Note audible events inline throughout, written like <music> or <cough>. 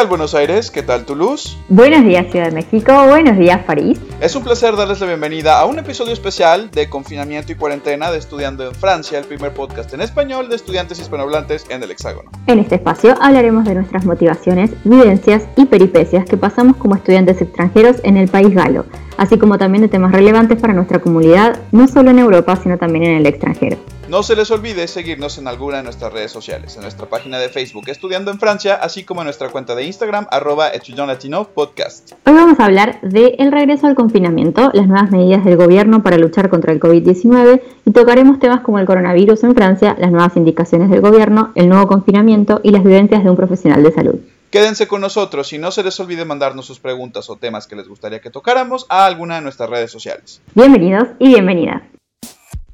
¿Qué tal Buenos Aires? ¿Qué tal Toulouse? Buenos días Ciudad de México, buenos días París. Es un placer darles la bienvenida a un episodio especial de confinamiento y cuarentena de Estudiando en Francia, el primer podcast en español de estudiantes hispanohablantes en el Hexágono. En este espacio hablaremos de nuestras motivaciones, vivencias y peripecias que pasamos como estudiantes extranjeros en el país galo, así como también de temas relevantes para nuestra comunidad, no solo en Europa, sino también en el extranjero. No se les olvide seguirnos en alguna de nuestras redes sociales, en nuestra página de Facebook Estudiando en Francia, así como en nuestra cuenta de Instagram, arroba Latino Podcast. Hoy vamos a hablar del el regreso al confinamiento, las nuevas medidas del gobierno para luchar contra el COVID-19 y tocaremos temas como el coronavirus en Francia, las nuevas indicaciones del gobierno, el nuevo confinamiento y las vivencias de un profesional de salud. Quédense con nosotros y no se les olvide mandarnos sus preguntas o temas que les gustaría que tocáramos a alguna de nuestras redes sociales. Bienvenidos y bienvenidas.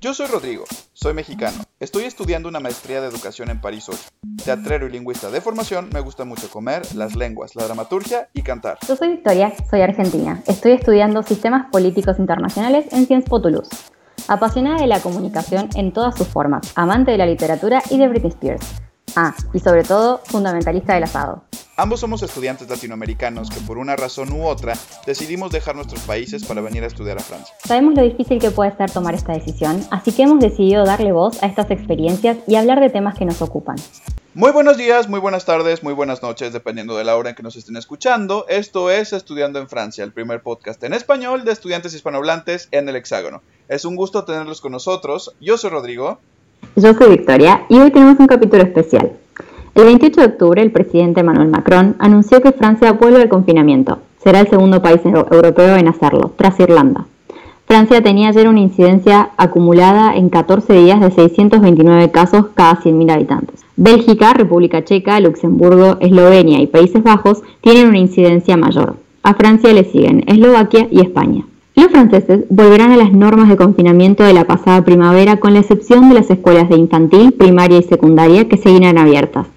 Yo soy Rodrigo, soy mexicano. Estoy estudiando una maestría de educación en París 8. Teatrero y lingüista de formación, me gusta mucho comer, las lenguas, la dramaturgia y cantar. Yo soy Victoria, soy argentina. Estoy estudiando sistemas políticos internacionales en Sciences Po Toulouse. Apasionada de la comunicación en todas sus formas, amante de la literatura y de Britney Spears. Ah, y sobre todo, fundamentalista del asado. Ambos somos estudiantes latinoamericanos que por una razón u otra decidimos dejar nuestros países para venir a estudiar a Francia. Sabemos lo difícil que puede ser tomar esta decisión, así que hemos decidido darle voz a estas experiencias y hablar de temas que nos ocupan. Muy buenos días, muy buenas tardes, muy buenas noches, dependiendo de la hora en que nos estén escuchando. Esto es Estudiando en Francia, el primer podcast en español de estudiantes hispanohablantes en el Hexágono. Es un gusto tenerlos con nosotros. Yo soy Rodrigo. Yo soy Victoria y hoy tenemos un capítulo especial. El 28 de octubre, el presidente Emmanuel Macron anunció que Francia vuelve al confinamiento. Será el segundo país europeo en hacerlo, tras Irlanda. Francia tenía ayer una incidencia acumulada en 14 días de 629 casos cada 100.000 habitantes. Bélgica, República Checa, Luxemburgo, Eslovenia y Países Bajos tienen una incidencia mayor. A Francia le siguen Eslovaquia y España. Los franceses volverán a las normas de confinamiento de la pasada primavera con la excepción de las escuelas de infantil, primaria y secundaria que seguirán abiertas.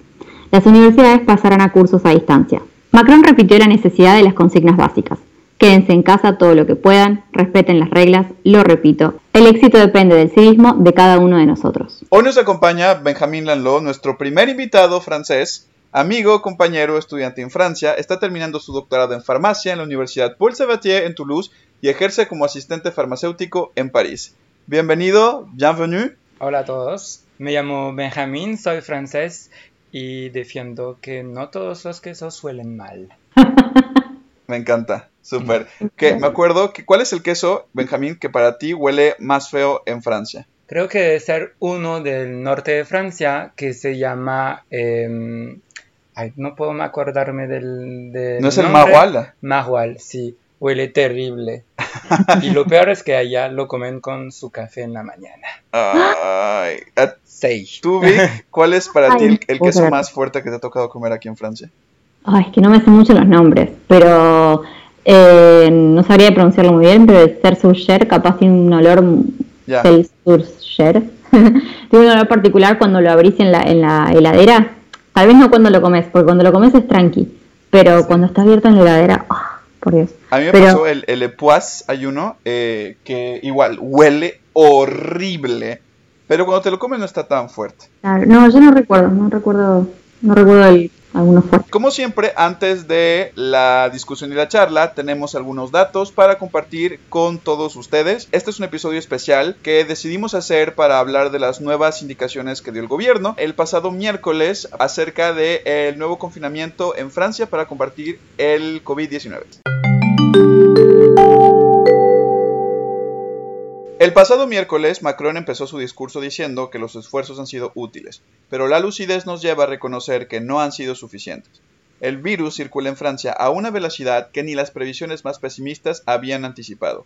Las universidades pasarán a cursos a distancia. Macron repitió la necesidad de las consignas básicas. Quédense en casa todo lo que puedan, respeten las reglas, lo repito, el éxito depende del civismo de cada uno de nosotros. Hoy nos acompaña Benjamin Lanlot, nuestro primer invitado francés, amigo, compañero, estudiante en Francia, está terminando su doctorado en farmacia en la Universidad Paul Sabatier en Toulouse y ejerce como asistente farmacéutico en París. Bienvenido, bienvenue. Hola a todos, me llamo Benjamin, soy francés y defiendo que no todos los quesos suelen mal. <laughs> me encanta, súper. Que me acuerdo que cuál es el queso, Benjamín, que para ti huele más feo en Francia. Creo que debe ser uno del norte de Francia que se llama em, Ay, no puedo acordarme del. ¿No es el Mahual? Mahual, sí. Huele terrible. <laughs> y lo peor es que allá lo comen con su café en la mañana. Ay. Seis. ¿Tú, Vic, cuál es para ti el, queso más fuerte que te ha tocado comer aquí en Francia? Ay, es que no me sé mucho los nombres, pero eh, no sabría pronunciarlo muy bien, pero el Cersurcher capaz tiene un olor. Cersurcher. <laughs> tiene un olor particular cuando lo abrís en la, en la heladera Tal vez no cuando lo comes, porque cuando lo comes es tranqui, pero cuando está abierto en la heladera, oh, por Dios. A mí me pasó el, el Epoise, hay uno, eh, que igual huele horrible, pero cuando te lo comes no está tan fuerte. no, yo no recuerdo, no recuerdo, no recuerdo el, como siempre, antes de la discusión y la charla, tenemos algunos datos para compartir con todos ustedes. Este es un episodio especial que decidimos hacer para hablar de las nuevas indicaciones que dio el gobierno el pasado miércoles acerca del nuevo confinamiento en Francia para compartir el COVID-19. El pasado miércoles, Macron empezó su discurso diciendo que los esfuerzos han sido útiles, pero la lucidez nos lleva a reconocer que no han sido suficientes. El virus circula en Francia a una velocidad que ni las previsiones más pesimistas habían anticipado.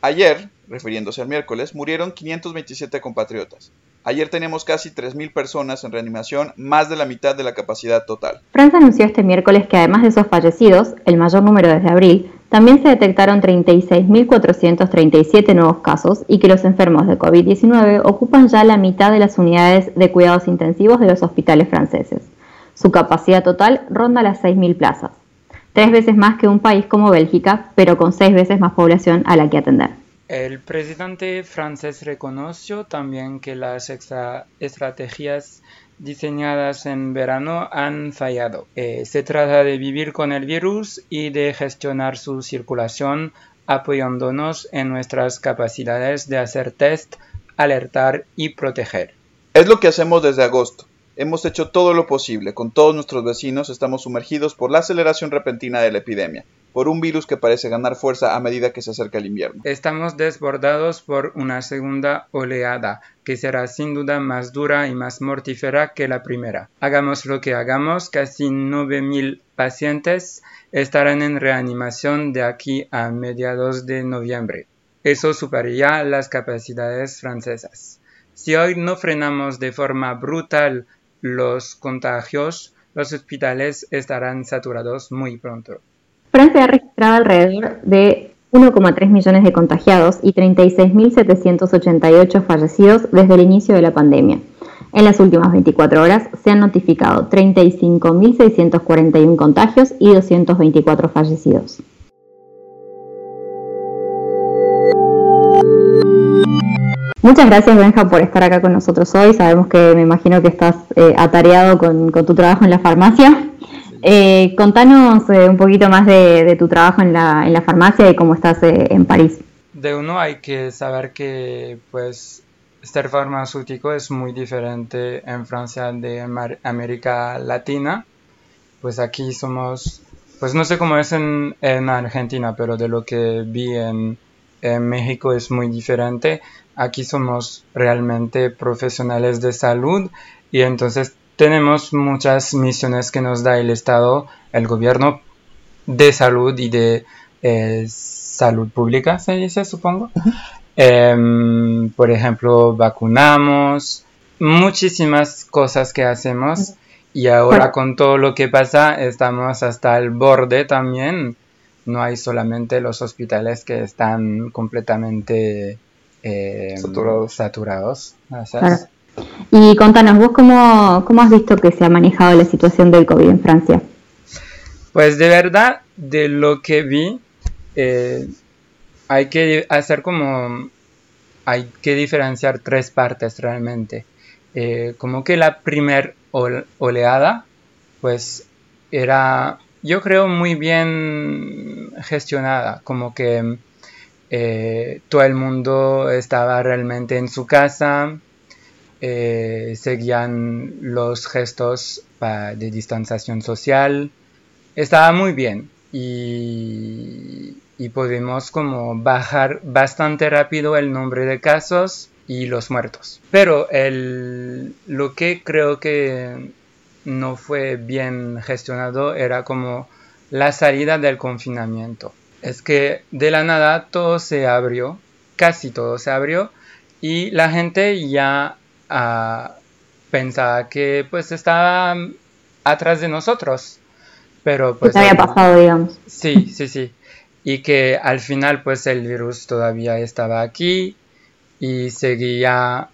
Ayer, refiriéndose al miércoles, murieron 527 compatriotas. Ayer tenemos casi 3.000 personas en reanimación, más de la mitad de la capacidad total. Francia anunció este miércoles que además de esos fallecidos, el mayor número desde abril, también se detectaron 36.437 nuevos casos y que los enfermos de COVID-19 ocupan ya la mitad de las unidades de cuidados intensivos de los hospitales franceses. Su capacidad total ronda las 6.000 plazas, tres veces más que un país como Bélgica, pero con seis veces más población a la que atender. El presidente francés reconoció también que las estrategias diseñadas en verano han fallado. Eh, se trata de vivir con el virus y de gestionar su circulación apoyándonos en nuestras capacidades de hacer test, alertar y proteger. Es lo que hacemos desde agosto. Hemos hecho todo lo posible. Con todos nuestros vecinos estamos sumergidos por la aceleración repentina de la epidemia, por un virus que parece ganar fuerza a medida que se acerca el invierno. Estamos desbordados por una segunda oleada, que será sin duda más dura y más mortífera que la primera. Hagamos lo que hagamos, casi 9.000 pacientes estarán en reanimación de aquí a mediados de noviembre. Eso superaría las capacidades francesas. Si hoy no frenamos de forma brutal los contagios, los hospitales estarán saturados muy pronto. Francia ha registrado alrededor de 1,3 millones de contagiados y 36.788 fallecidos desde el inicio de la pandemia. En las últimas 24 horas se han notificado 35.641 contagios y 224 fallecidos. Muchas gracias Benja por estar acá con nosotros hoy. Sabemos que me imagino que estás eh, atareado con, tu trabajo en la farmacia. Eh, contanos eh, un poquito más de, tu trabajo en la, farmacia y cómo estás en París. De uno hay que saber que pues ser farmacéutico es muy diferente en Francia de América Latina. Pues aquí somos, pues no sé cómo es en, en Argentina, pero de lo que vi en México es muy diferente aquí somos realmente profesionales de salud y entonces tenemos muchas misiones que nos da el Estado, el gobierno de salud y de eh, salud pública, se dice, supongo. Em, por ejemplo, vacunamos, muchísimas cosas que hacemos y ahora con todo lo que pasa estamos hasta el borde también. No hay solamente los hospitales que están completamente eh, saturados. Y contanos, vos cómo, cómo has visto que se ha manejado la situación del COVID en Francia. Pues de verdad, de lo que vi, eh, hay que hacer como, hay que diferenciar tres partes realmente. Eh, como que la primer oleada, pues era, yo creo, muy bien gestionada, como que eh, todo el mundo estaba realmente en su casa, eh, seguían los gestos de distanciación social, estaba muy bien y, y pudimos como bajar bastante rápido el nombre de casos y los muertos. Pero el, lo que creo que no fue bien gestionado era como la salida del confinamiento es que de la nada todo se abrió, casi todo se abrió, y la gente ya ah, pensaba que pues estaba atrás de nosotros. Pero pues... había pasado, digamos. Sí, sí, sí. Y que al final pues el virus todavía estaba aquí y seguía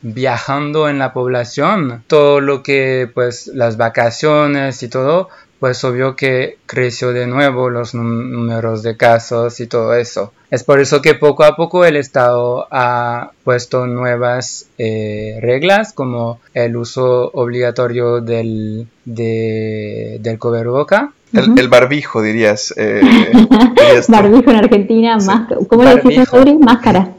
viajando en la población. Todo lo que pues las vacaciones y todo pues obvio que creció de nuevo los números de casos y todo eso. Es por eso que poco a poco el Estado ha puesto nuevas eh, reglas como el uso obligatorio del, de, del boca. El, barbijo, dirías. Eh, <laughs> barbijo en Argentina, ¿cómo le decís, Máscara.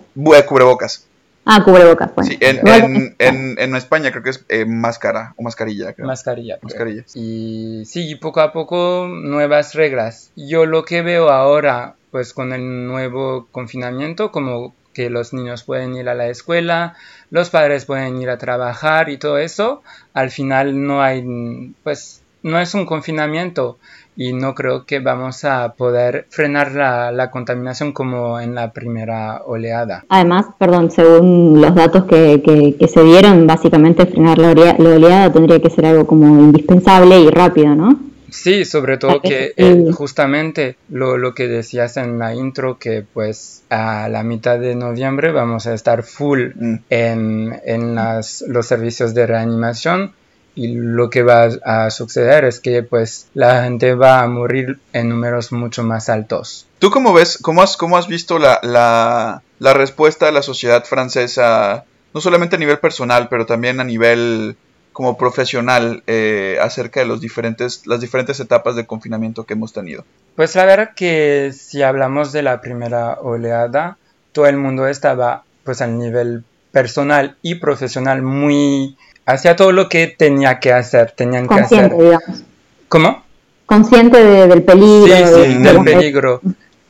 Cubrebocas. Ah, cubrebocas, pues. Sí, en, en, en, España creo que es eh, máscara o mascarilla. Mascarilla. Mascarilla. Y sí, poco a poco nuevas reglas. Yo lo que veo ahora, pues con el nuevo confinamiento, como que los niños pueden ir a la escuela, los padres pueden ir a trabajar y todo eso, al final no hay, pues no es un confinamiento, y no creo que vamos a poder frenar la, contaminación como en la primera oleada. Además, perdón, según los datos que, que, se dieron, básicamente frenar la oleada, tendría que ser algo como indispensable y rápido, ¿no? Sí, sobre todo que eh, justamente lo, lo, que decías en la intro, que pues a la mitad de noviembre vamos a estar full mm. en, en las, los servicios de reanimación y lo que va a suceder es que pues la gente va a morir en números mucho más altos. ¿Tú cómo ves, cómo has, cómo has visto la, la, la respuesta de la sociedad francesa, no solamente a nivel personal, pero también a nivel como profesional eh, acerca de los diferentes, las diferentes etapas de confinamiento que hemos tenido? Pues la verdad que si hablamos de la primera oleada, todo el mundo estaba pues al nivel personal y profesional muy hacía todo lo que tenía que hacer, tenían que hacer. digamos. ¿Cómo? Consciente de- del peligro. Sí, sí, de- del peligro.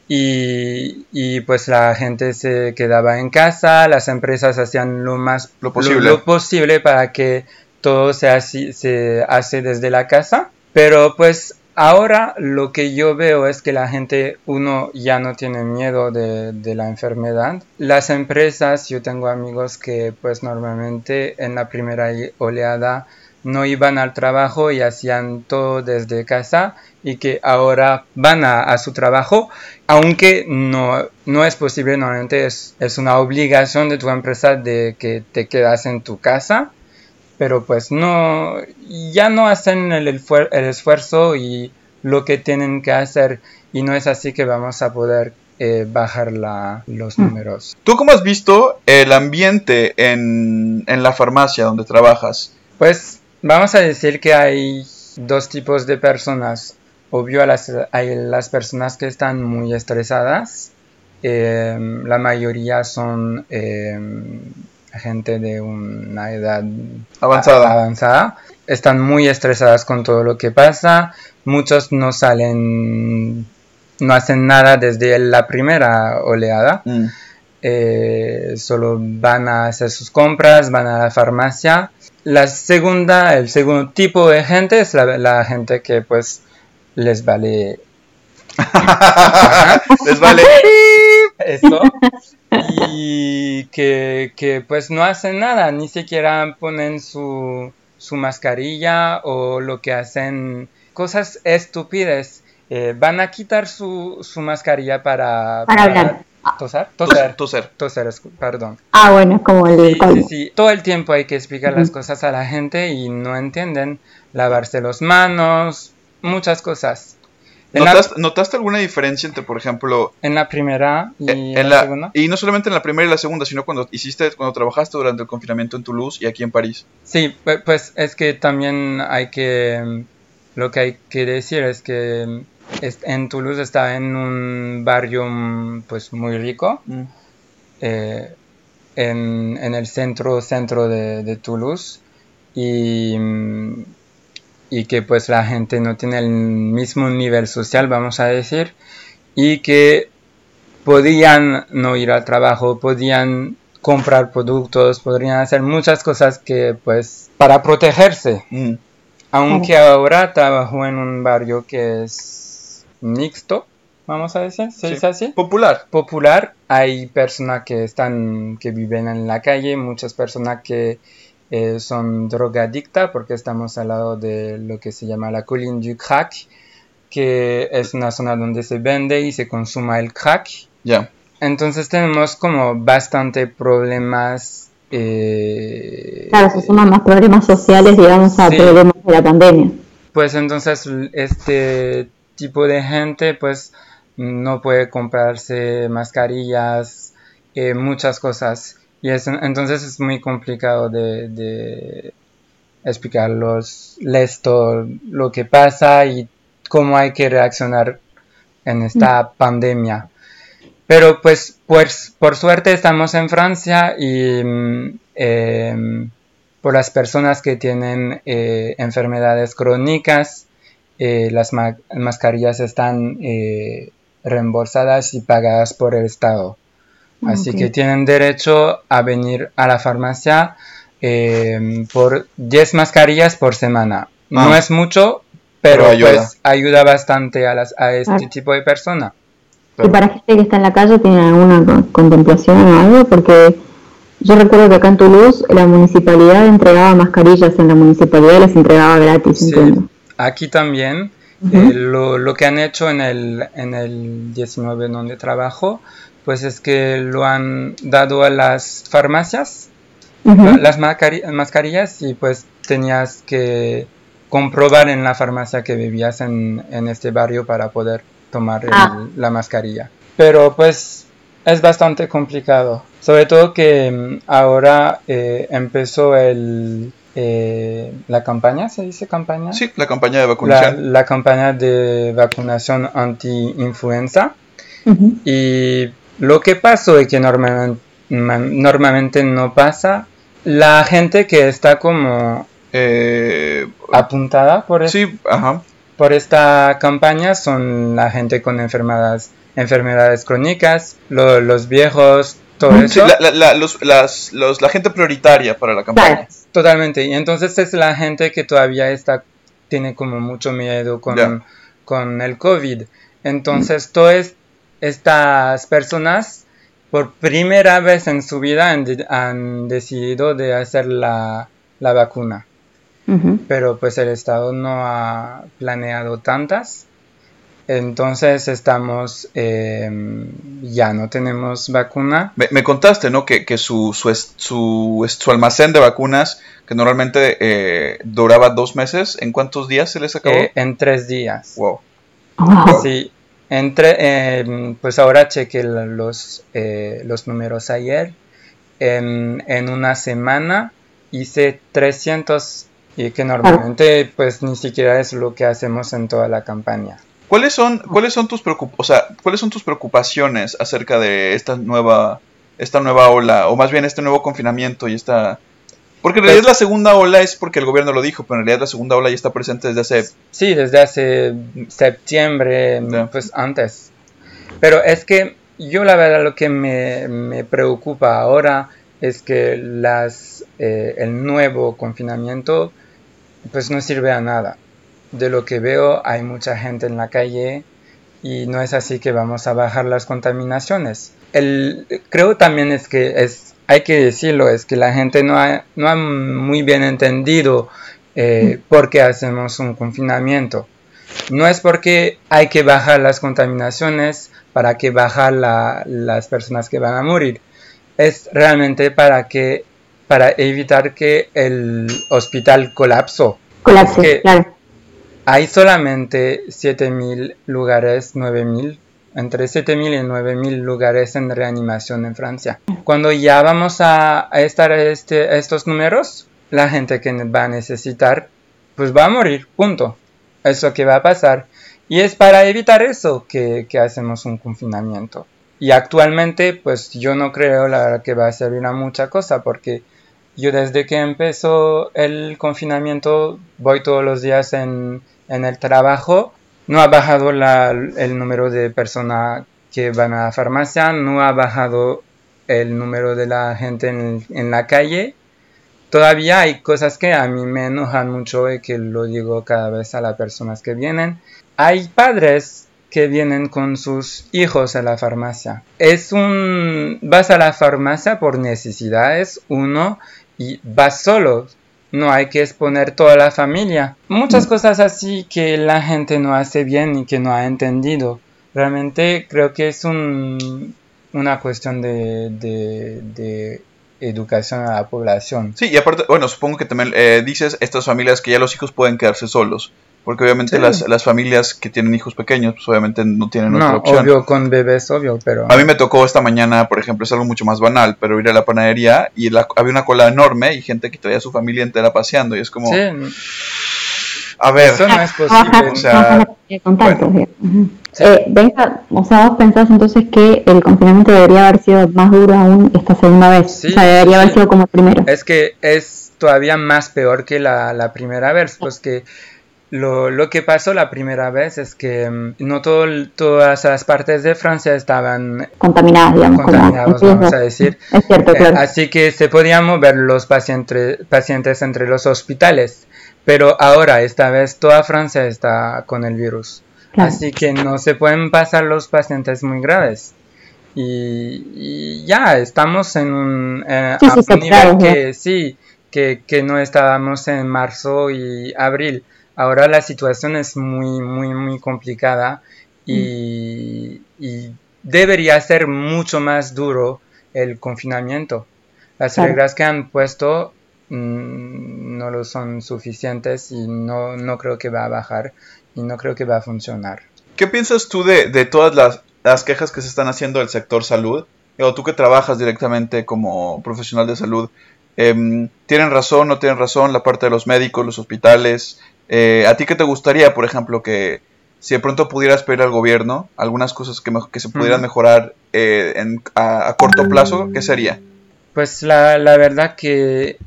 Y, y, pues la gente se quedaba en casa, las empresas hacían lo más Lo posible. lo posible para que todo se hace desde la casa. Pero pues ahora lo que yo veo es que la gente, uno ya no tiene miedo de, la enfermedad. Las empresas, yo tengo amigos que pues normalmente en la primera oleada no iban al trabajo y hacían todo desde casa y que ahora van a, a su trabajo, aunque no, no es posible, normalmente es, es una obligación de tu empresa de que te quedas en tu casa, pero pues no, ya no hacen el, el esfuerzo y lo que tienen que hacer y no es así que vamos a poder eh, bajar la, los Mm. números. ¿Tú cómo has visto el ambiente en, en la farmacia donde trabajas? Pues vamos a decir que hay dos tipos de personas. Obvio, las, hay las personas que están muy estresadas. eh, la mayoría son eh, gente de una edad Avanzada. avanzada. Están muy estresadas con todo lo que pasa. Muchos no salen, no hacen nada desde la primera oleada Mm. eh, solo van a hacer sus compras, van a la farmacia. La segunda, el segundo tipo de gente es la, la gente que pues les vale <laughs> Les vale. eso y que, que, pues no hacen nada, ni siquiera ponen su, su mascarilla o lo que hacen cosas estúpidas. Eh, van a quitar su, su mascarilla para, Para hablar. tosar, Tos- toser, Toser. toser, perdón. Ah, bueno, como el Sí, sí. Todo el tiempo hay que explicar las cosas a la gente y no entienden. Lavarse las manos, muchas cosas. La, ¿Notaste, alguna diferencia entre, por ejemplo, en la primera y eh, en en la, la, segunda. y no solamente en la primera y la segunda, sino cuando hiciste, cuando trabajaste durante el confinamiento en Toulouse y aquí en París? Sí, pu- pues es que también hay que... Lo que hay que decir es que en Toulouse está en un barrio mm, pues muy rico. Mm. eh, en, en el centro centro de, de Toulouse y, mm, y que pues la gente no tiene el mismo nivel social vamos a decir y que podían no ir al trabajo podían comprar productos podrían hacer muchas cosas que pues para protegerse Mm. aunque ahora trabajo en un barrio que es mixto vamos a decir ¿se Sí. dice así? Popular. popular. Hay personas que están, que viven en la calle, muchas personas que eh, son drogadictas porque estamos al lado de lo que se llama la colline du crack, que es una zona donde se vende y se consuma el crack. Ya. Entonces tenemos como bastante problemas. eh, Claro, se suman más problemas sociales, digamos, a Sí. problemas de la pandemia. Pues entonces este tipo de gente pues no puede comprarse mascarillas, eh, muchas cosas. Y es, entonces es muy complicado de, de explicarlos esto, lo que pasa y cómo hay que reaccionar en esta pandemia. Pero pues, pues por suerte estamos en Francia y mm, em, por las personas que tienen eh, enfermedades crónicas, eh, las ma- mascarillas están eh, reembolsadas y pagadas por el Estado. Así Ok. que tienen derecho a venir a la farmacia eh, por 10 mascarillas por semana. No Ah. es mucho, pero, Pero ayuda. pues ayuda bastante a, las, a este tipo de persona. Y para gente que está en la calle, ¿tienen alguna co- contemplación o algo? Porque yo recuerdo que acá en Toulouse la municipalidad entregaba mascarillas, en la municipalidad las entregaba gratis, Sí, entiendo. aquí también Eh, lo, lo que han hecho en el, en el 19 donde trabajo, pues es que lo han dado a las farmacias, las mascari- mascarillas, y pues tenías que comprobar en la farmacia que vivías en, en este barrio para poder tomar el- Ah. la mascarilla. Pero pues es bastante complicado. Sobre todo que mm, ahora eh, empezó el, eh, la campaña, ¿se dice campaña? Sí, la campaña de vacunación. la campaña de vacunación anti-influenza. Y lo que pasó y que normalmente, normalmente no pasa, la gente que está como Eh, apuntada por, es- sí, ajá. por esta campaña son la gente con enfermedades, enfermedades crónicas, lo- los viejos, todo Sí, eso. la, la- la- los- las- los- la gente prioritaria para la campaña. Claro. Totalmente. Y entonces es la gente que todavía está, tiene como mucho miedo con, con el COVID. Entonces, todas estas personas, por primera vez en su vida, han, de- han decidido de hacer la, la vacuna. Pero pues el Estado no ha planeado tantas. Entonces estamos, eh, ya no tenemos vacuna. Me, me contaste, ¿no? Que, que su, su, su, su almacén de vacunas, que normalmente eh, duraba dos meses, ¿en cuántos días se les acabó? eh, en tres días. wow. Wow. Sí, entre, eh, pues ahora chequé los, eh, los números ayer. En, en una semana hice 300 y que normalmente pues ni siquiera es lo que hacemos en toda la campaña. ¿Cuáles son, cuáles son tus preocup- o sea, cuáles son tus preocupaciones acerca de esta nueva, esta nueva ola, o más bien este nuevo confinamiento y esta porque en realidad la segunda ola es porque el gobierno lo dijo, pero en realidad la segunda ola ya está presente desde hace Sí, desde hace septiembre, pues antes. Pero es que yo la verdad lo que me, me preocupa ahora es que las, eh, el nuevo confinamiento pues no sirve a nada. De lo que veo hay mucha gente en la calle y no es así que vamos a bajar las contaminaciones. El, creo también es que es, hay que decirlo, es que la gente no ha, no ha muy bien entendido eh, por qué hacemos un confinamiento. No es porque hay que bajar las contaminaciones para que bajar la- las personas que van a morir. Es realmente para que para evitar que el hospital colapsó. Colapse, claro. Hay solamente 7.000 lugares, 9.000, entre 7.000 y 9.000 lugares en reanimación en Francia. Cuando ya vamos a, estar este, estos números, la gente que va a necesitar, pues va a morir, punto. Eso que va a pasar. Y es para evitar eso que, hacemos un confinamiento. Y actualmente, pues yo no creo la que va a servir a mucha cosa porque yo desde que empezó el confinamiento voy todos los días en, en el trabajo. No ha bajado el número de personas que van a la farmacia, no ha bajado el número de la gente en, en la calle. Todavía hay cosas que a mí me enojan mucho y que lo digo cada vez a las personas que vienen. Hay padres que vienen con sus hijos a la farmacia. Es un... vas a la farmacia por necesidades, uno, y vas solo. No hay que exponer toda la familia. Muchas cosas así que la gente no hace bien y que no ha entendido. Realmente creo que es un, una cuestión de, de, de educación a la población. Sí, y aparte, bueno, supongo que también eh, dices estas familias que ya los hijos pueden quedarse solos. Porque obviamente Sí. las, las familias que tienen hijos pequeños, pues obviamente no tienen otra No, opción. obvio con bebés, obvio, pero... A mí me tocó esta mañana, por ejemplo, es algo mucho más banal, pero ir a la panadería y la- había una cola enorme y gente que traía a su familia entera paseando. Y es como, Sí, a ver, eso no es bajar- posible. o sea, no bajar la cantidad de contactos, digamos. Ujú. Sí. Eh, Benja, o sea, vos pensás entonces que el confinamiento debería haber sido más duro aún esta segunda vez. Sí, o sea, debería sí, haber sido como primero. Es que es todavía más peor que la, la primera vez, pues que lo, lo que pasó la primera vez es que mm, no todo, todas las partes de Francia estaban Contaminadas, digamos. contaminados, vamos a decir. Es cierto, Eh, claro. así que se podían mover los pacientes, pacientes entre los hospitales. Pero ahora, esta vez, toda Francia está con el virus. claro. Así que no se pueden pasar los pacientes muy graves. Y, y ya, estamos en un, eh, Sí, a sí, un nivel que sí, que, que no estábamos en marzo y abril. Ahora la situación es muy, muy, muy complicada y, y debería ser mucho más duro el confinamiento. Las Claro. reglas que han puesto mm, no lo son suficientes y no, no creo que va a bajar y no creo que va a funcionar. ¿qué piensas tú de, de todas las, las quejas que se están haciendo del sector salud? O tú que trabajas directamente como profesional de salud, Em, ¿Tienen razón, no tienen razón la parte de los médicos, los hospitales? Eh, ¿A ti qué te gustaría, por ejemplo, que si de pronto pudieras pedir al gobierno algunas cosas que, que se pudieran mejorar eh, a, corto plazo, qué sería? Pues la, la verdad que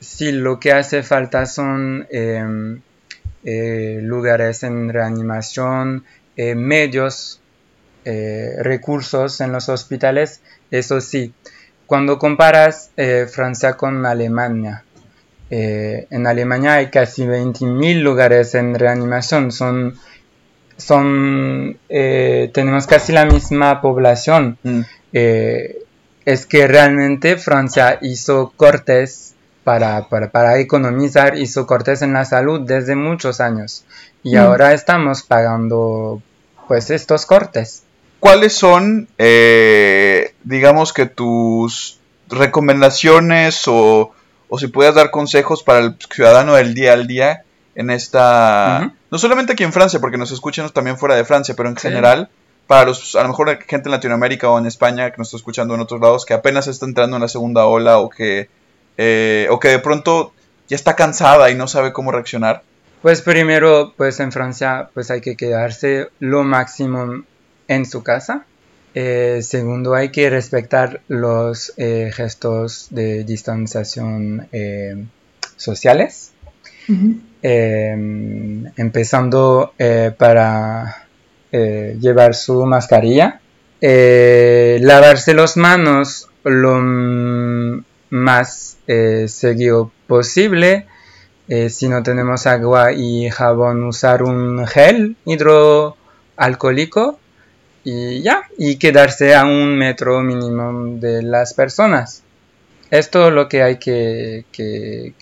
sí, lo que hace falta son em, eh, lugares en reanimación, medios, recursos en los hospitales, eso sí. Cuando comparas Francia con Alemania, eh, en Alemania hay casi 20.000 lugares en reanimación. Son, son, eh, tenemos casi la misma población. Mm. Eh, es que realmente Francia hizo cortes para, para, economizar, hizo cortes en la salud desde muchos años. Y mm. ahora estamos pagando pues estos cortes. ¿Cuáles son, digamos que tus recomendaciones o o si puedas dar consejos para el ciudadano del día al día en esta... No solamente aquí en Francia, porque nos escuchan también fuera de Francia, pero en general, para los, a lo mejor gente en Latinoamérica o en España que nos está escuchando en otros lados, que apenas está entrando en la segunda ola o que, eh, o que de pronto ya está cansada y no sabe cómo reaccionar. Pues primero, pues en Francia, pues hay que quedarse lo máximo en su casa eh, segundo, hay que respetar los eh, gestos de distanciación eh, sociales. empezando para llevar su mascarilla. lavarse las manos lo más seguido posible. si no tenemos agua y jabón, usar un gel hidroalcohólico y ya, y quedarse a un metro mínimo de las personas. Esto es lo que hay que,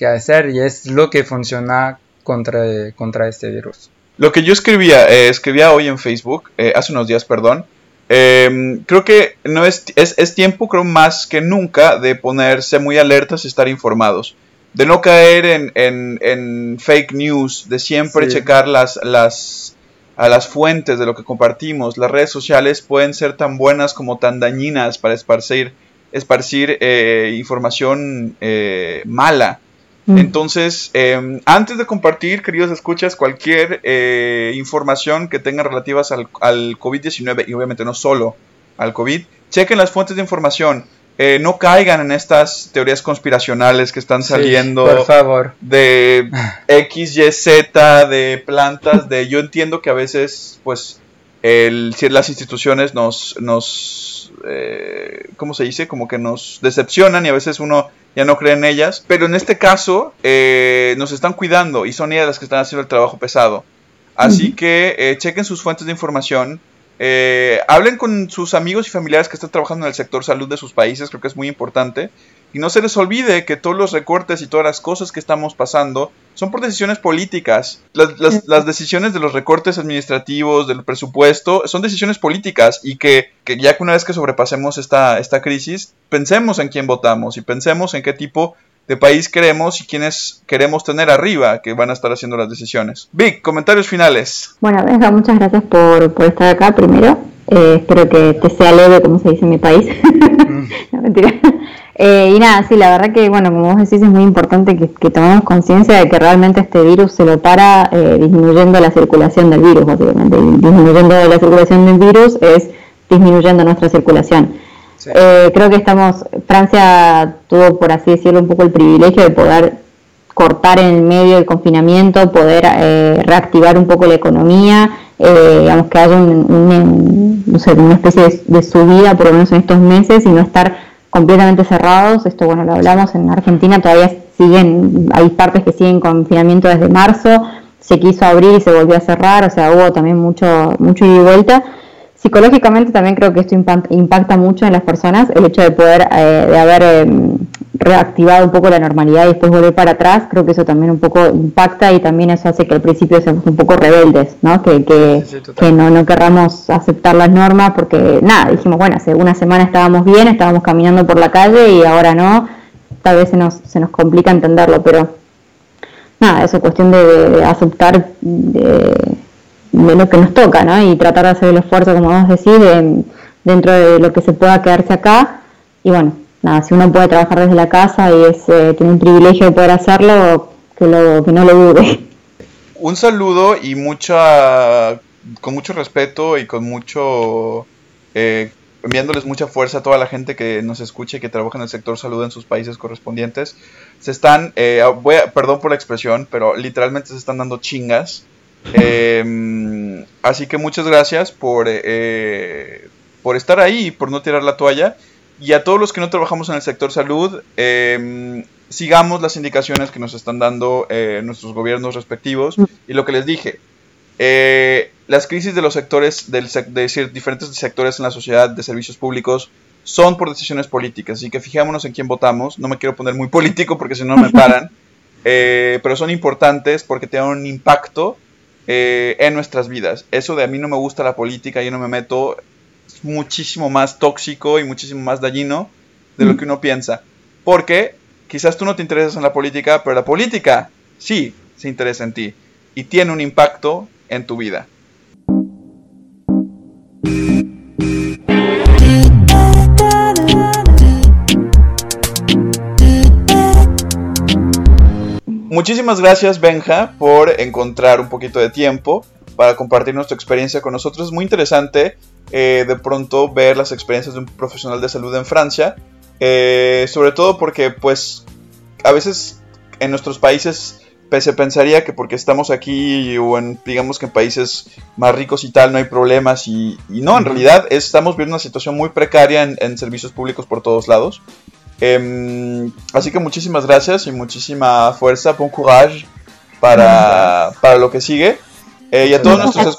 hacer y es lo que funciona contra, contra este virus. Lo que yo escribía, eh, escribía hoy en Facebook, eh, hace unos días, perdón, em, creo que no es, es, tiempo, creo más que nunca, de ponerse muy alertas y estar informados. De no caer en, en, fake news, de siempre checar las, las, a las fuentes de lo que compartimos. Las redes sociales pueden ser tan buenas como tan dañinas para esparcir, esparcir eh, información eh, mala. Mm. Entonces, em, antes de compartir, queridos escuchas, cualquier eh, información que tenga relativas al, al COVID-19, y obviamente no solo al COVID, chequen las fuentes de información. Eh, no caigan en estas teorías conspiracionales que están saliendo por favor. de <laughs> X, Y, Z, de plantas, de yo entiendo que a veces, pues, el, las instituciones nos, nos eh, ¿cómo se dice? Como que nos decepcionan y a veces uno ya no cree en ellas, pero en este caso eh, nos están cuidando y son ellas las que están haciendo el trabajo pesado. Así que chequen sus fuentes de información, eh, hablen con sus amigos y familiares que están trabajando en el sector salud de sus países, creo que es muy importante. Y no se les olvide que todos los recortes y todas las cosas que estamos pasando son por decisiones políticas. Las, decisiones de los recortes administrativos, del presupuesto, son decisiones políticas y que, que, ya que una vez que sobrepasemos esta, esta crisis, pensemos en quién votamos y pensemos en qué tipo de país queremos y quiénes queremos tener arriba que van a estar haciendo las decisiones. Vic, comentarios finales. Bueno, venga, muchas gracias por, por estar acá primero. Eh, espero que te sea leve, como se dice en mi país. Mm. <laughs> no, mentira. Eh, y nada, sí, la verdad que, bueno, como vos decís, es muy importante que, tomemos conciencia de que realmente este virus se lo para eh, disminuyendo la circulación del virus, básicamente. disminuyendo la circulación del virus es disminuyendo nuestra circulación. Eh, creo que estamos, Francia tuvo, por así decirlo, un poco el privilegio de poder cortar en el medio del confinamiento, poder eh, reactivar un poco la economía, eh, digamos que haya una especie de, subida por lo menos en estos meses y no estar completamente cerrados. Esto, bueno, lo hablamos en Argentina, todavía siguen, hay partes que siguen confinamiento desde marzo, se quiso abrir y se volvió a cerrar, o sea, hubo también mucho, mucho ida y vuelta psicológicamente también creo que esto impacta mucho en las personas, el hecho de poder, eh, de haber em, reactivado un poco la normalidad y después volver para atrás, creo que eso también un poco impacta y también eso hace que al principio seamos un poco rebeldes, ¿no? Que, que, que no, no querramos aceptar las normas porque, nada, dijimos, bueno, hace una semana estábamos bien, estábamos caminando por la calle y ahora no, tal vez se nos, se nos complica entenderlo, pero nada, eso es cuestión de, de aceptar de, de lo que nos toca, ¿no? Y tratar de hacer el esfuerzo, como vamos a decir, dentro de lo que se pueda quedarse acá. Y bueno, nada, si uno puede trabajar desde la casa y es, eh, tiene un privilegio de poder hacerlo, que, lo, que no lo dude. Un saludo y mucha, con mucho respeto y con mucho, eh, enviándoles mucha fuerza a toda la gente que nos escuche y que trabaja en el sector salud en sus países correspondientes. Se están, eh, perdón por la expresión, pero literalmente se están dando chingas. Em, así que muchas gracias por, por estar ahí y por no tirar la toalla. Y a todos los que no trabajamos en el sector salud, em, sigamos las indicaciones que nos están dando eh, nuestros gobiernos respectivos. Y lo que les dije, eh, las crisis de los sectores, del, de decir, diferentes sectores en la sociedad de servicios públicos, son por decisiones políticas. Así que fijémonos en quién votamos. No me quiero poner muy <laughs> político porque si no me paran. Eh, pero son importantes porque tienen un impacto en nuestras vidas. Eso de a mí no me gusta la política, yo no me meto, muchísimo más tóxico y muchísimo más dañino de lo que uno piensa. Porque quizás tú no te interesas en la política, pero la política sí se interesa en ti y tiene un impacto en tu vida. Muchísimas gracias Benja por encontrar un poquito de tiempo para compartir nuestra experiencia con nosotros. Es muy interesante eh, de pronto ver las experiencias de un profesional de salud en Francia, eh, sobre todo porque pues a veces en nuestros países se pensaría que porque estamos aquí o en digamos que en países más ricos y tal no hay problemas y, no, en realidad estamos viendo una situación muy precaria en, servicios públicos por todos lados. Em, así que muchísimas gracias y muchísima fuerza, bon courage para, para lo que sigue. Eh, y a todos nuestros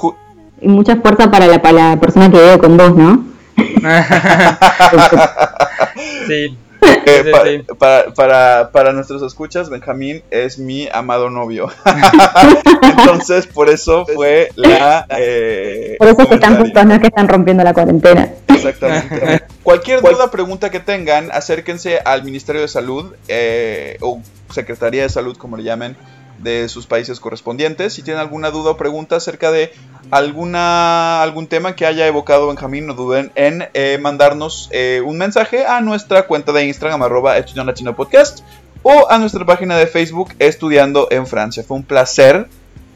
y mucha fuerza para la, para la persona que vive con vos, ¿no? <laughs> <laughs> sí. <laughs> Eh, para, para, para, nuestros escuchas, Benjamín es mi amado novio. <laughs> Entonces, por eso fue la. Eh, por eso que están juntos, no es que están rompiendo la cuarentena. Exactamente. Cualquier duda, pregunta que tengan, acérquense al Ministerio de Salud eh, o Secretaría de Salud, como le llamen, de sus países correspondientes. Si tienen alguna duda o pregunta acerca de alguna, algún tema que haya evocado Benjamín, no duden en eh, mandarnos eh, un mensaje a nuestra cuenta de Instagram, arroba Latino Podcast, o a nuestra página de Facebook, Estudiando en Francia. Fue un placer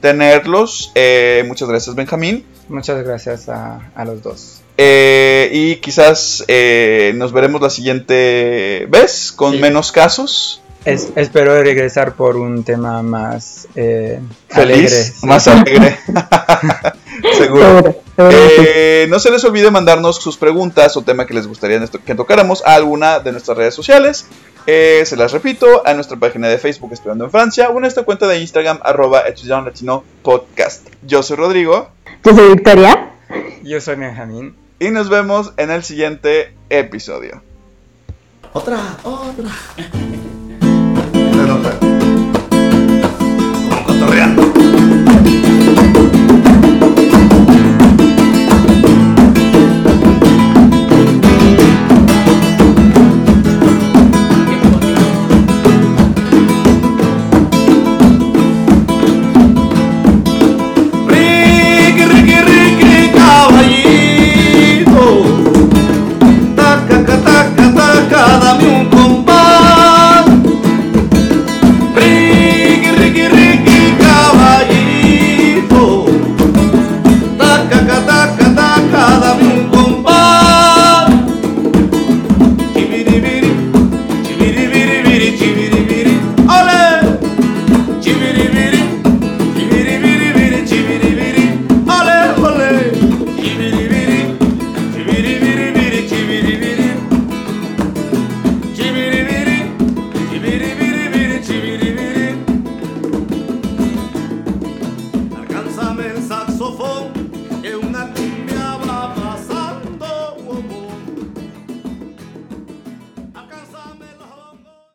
tenerlos. Eh, muchas gracias, Benjamín. Muchas gracias a, los dos. y quizás nos veremos la siguiente vez con menos casos. Es, espero regresar por un tema más eh, alegre. <laughs> Más alegre. <laughs> Seguro. Eh, no se les olvide mandarnos sus preguntas o tema que les gustaría que tocáramos a alguna de nuestras redes sociales. Eh, se las repito, a nuestra página de Facebook Estudiando en Francia o a nuestra cuenta de Instagram arroba Latino Podcast. Yo soy Rodrigo. Yo soy Victoria. Yo soy Benjamín. Y nos vemos en el siguiente episodio. Otra, otra. なんか